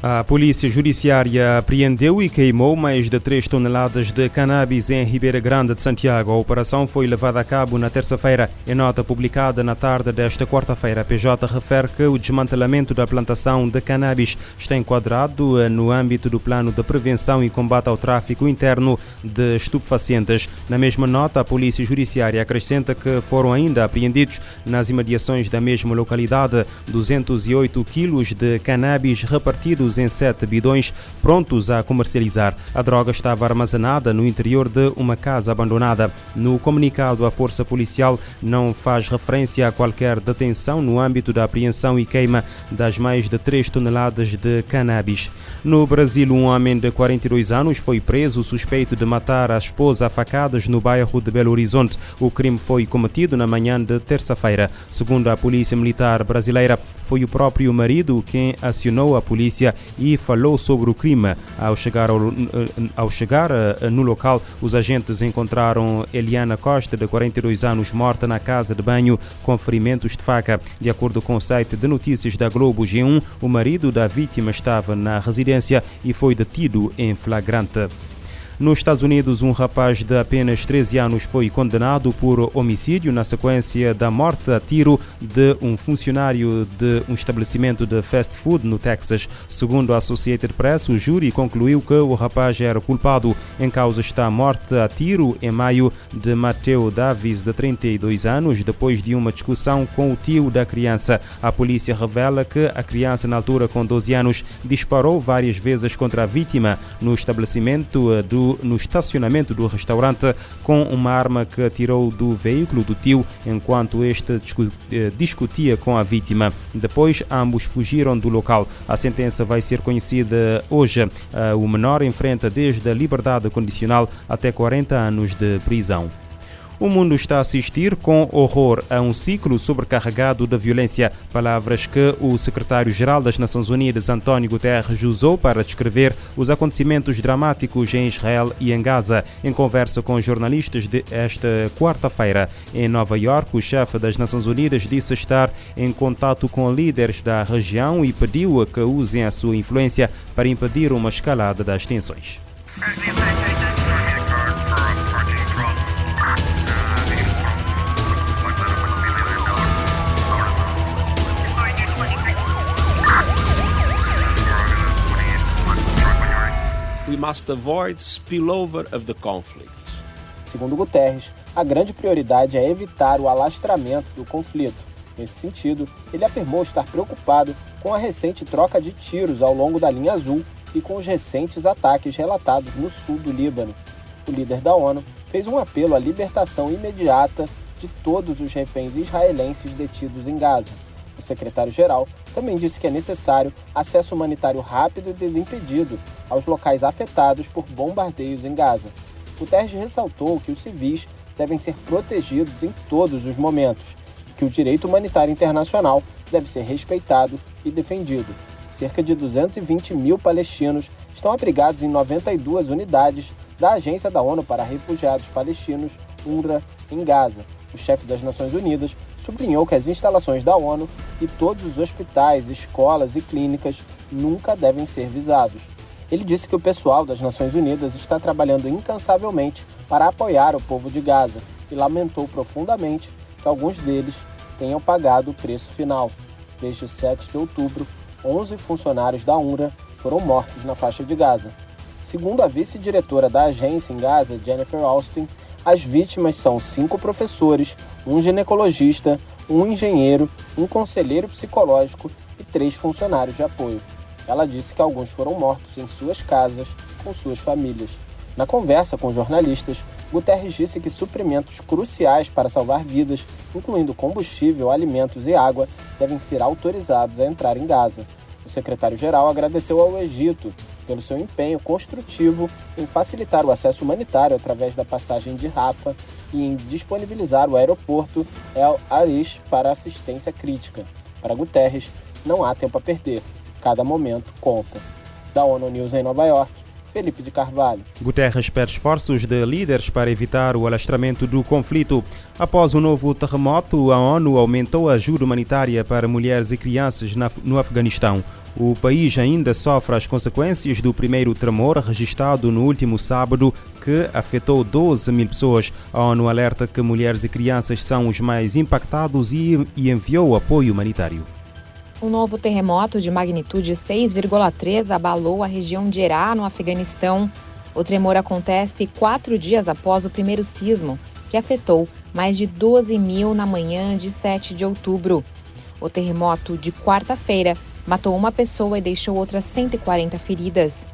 A Polícia Judiciária apreendeu e queimou mais de 3 toneladas de cannabis em Ribeira Grande de Santiago. A operação foi levada a cabo na terça-feira. Em nota publicada na tarde desta quarta-feira, a PJ refere que o desmantelamento da plantação de cannabis está enquadrado no âmbito do Plano de Prevenção e Combate ao Tráfico Interno de Estupefacientes. Na mesma nota, a Polícia Judiciária acrescenta que foram ainda apreendidos nas imediações da mesma localidade 208 quilos de cannabis repartidos em sete bidões prontos a comercializar. A droga estava armazenada no interior de uma casa abandonada. No comunicado, a Força Policial não faz referência a qualquer detenção no âmbito da apreensão e queima das mais de 3 toneladas de cannabis. No Brasil, um homem de 42 anos foi preso suspeito de matar a esposa a facadas no bairro de Belo Horizonte. O crime foi cometido na manhã de terça-feira. Segundo a Polícia Militar Brasileira, foi o próprio marido quem acionou a polícia e falou sobre o crime. Ao chegar, ao, ao chegar eh, no local, os agentes encontraram Eliana Costa, de 42 anos, morta na casa de banho com ferimentos de faca. De acordo com o site de notícias da Globo G1, o marido da vítima estava na residência e foi detido em flagrante. Nos Estados Unidos, um rapaz de apenas 13 anos foi condenado por homicídio na sequência da morte a tiro de um funcionário de um estabelecimento de fast food no Texas. Segundo a Associated Press, o júri concluiu que o rapaz era culpado. Em causa está a morte a tiro em maio de Mateo Davis, de 32 anos, depois de uma discussão com o tio da criança. A polícia revela que a criança, na altura com 12 anos, disparou várias vezes contra a vítima no estabelecimento do no estacionamento do restaurante com uma arma que atirou do veículo do tio enquanto este eh, discutia com a vítima. Depois, ambos fugiram do local. A sentença vai ser conhecida hoje. Eh, o menor enfrenta desde a liberdade condicional até 40 anos de prisão. O mundo está a assistir com horror a um ciclo sobrecarregado de violência. Palavras que o secretário-geral das Nações Unidas, António Guterres, usou para descrever os acontecimentos dramáticos em Israel e em Gaza. Em conversa com jornalistas de quarta-feira em Nova York, o chefe das Nações Unidas disse estar em contato com líderes da região e pediu que usem a sua influência para impedir uma escalada das tensões. We must avoid spillover of the conflict. Segundo Guterres, a grande prioridade é evitar o alastramento do conflito. Nesse sentido, ele afirmou estar preocupado com a recente troca de tiros ao longo da linha azul e com os recentes ataques relatados no sul do Líbano. O líder da ONU fez um apelo à libertação imediata de todos os reféns israelenses detidos em Gaza. O secretário-geral também disse que é necessário acesso humanitário rápido e desimpedido aos locais afetados por bombardeios em Gaza. Guterres ressaltou que os civis devem ser protegidos em todos os momentos e que o direito humanitário internacional deve ser respeitado e defendido. Cerca de 220 mil palestinos estão abrigados em 92 unidades da Agência da ONU para Refugiados Palestinos, UNRWA, em Gaza. O chefe das Nações Unidas sublinhou que as instalações da ONU e todos os hospitais, escolas e clínicas nunca devem ser visados. Ele disse que o pessoal das Nações Unidas está trabalhando incansavelmente para apoiar o povo de Gaza e lamentou profundamente que alguns deles tenham pagado o preço final. Desde 7 de outubro, 11 funcionários da UNRWA foram mortos na faixa de Gaza. Segundo a vice-diretora da agência em Gaza, Jennifer Austin, as vítimas são cinco professores, um ginecologista, um engenheiro, um conselheiro psicológico e três funcionários de apoio. Ela disse que alguns foram mortos em suas casas, com suas famílias. Na conversa com jornalistas, Guterres disse que suprimentos cruciais para salvar vidas, incluindo combustível, alimentos e água, devem ser autorizados a entrar em Gaza. O secretário-geral agradeceu ao Egito pelo seu empenho construtivo em facilitar o acesso humanitário através da passagem de Rafa e em disponibilizar o aeroporto El Arish para assistência crítica. Para Guterres, não há tempo a perder. Cada momento conta. Da ONU News em Nova York, Felipe de Carvalho. Guterres pede esforços de líderes para evitar o alastramento do conflito. Após o novo terremoto, a ONU aumentou a ajuda humanitária para mulheres e crianças no Afeganistão. O país ainda sofre as consequências do primeiro tremor registrado no último sábado, que afetou 12 mil pessoas. A ONU alerta que mulheres e crianças são os mais impactados e enviou apoio humanitário. Um novo terremoto de magnitude 6,3 abalou a região de Herá, no Afeganistão. O tremor acontece quatro dias após o primeiro sismo, que afetou mais de 12 mil na manhã de 7 de outubro. O terremoto de quarta-feira matou uma pessoa e deixou outras 140 feridas.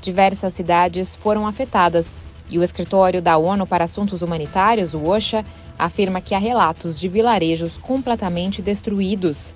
Diversas cidades foram afetadas e o escritório da ONU para Assuntos Humanitários, o OSHA, afirma que há relatos de vilarejos completamente destruídos.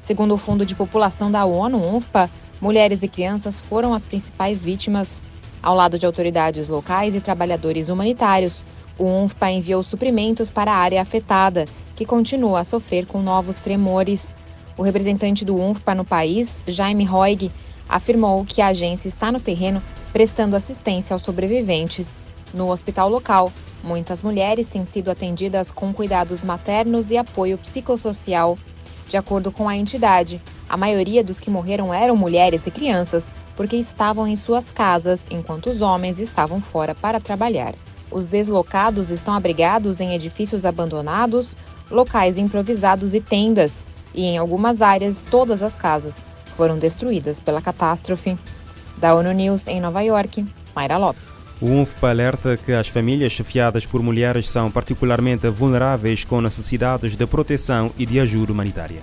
Segundo o Fundo de População da ONU, UNFPA, mulheres e crianças foram as principais vítimas. Ao lado de autoridades locais e trabalhadores humanitários, o UNFPA enviou suprimentos para a área afetada, que continua a sofrer com novos tremores. O representante do UNFPA no país, Jaime Roig, afirmou que a agência está no terreno prestando assistência aos sobreviventes. No hospital local, muitas mulheres têm sido atendidas com cuidados maternos e apoio psicossocial. De acordo com a entidade, a maioria dos que morreram eram mulheres e crianças porque estavam em suas casas enquanto os homens estavam fora para trabalhar. Os deslocados estão abrigados em edifícios abandonados, locais improvisados e tendas, e em algumas áreas todas as casas foram destruídas pela catástrofe. Da ONU News em Nova York, Mayra Lopes. O UNFPA alerta que as famílias chefiadas por mulheres são particularmente vulneráveis com necessidades de proteção e de ajuda humanitária.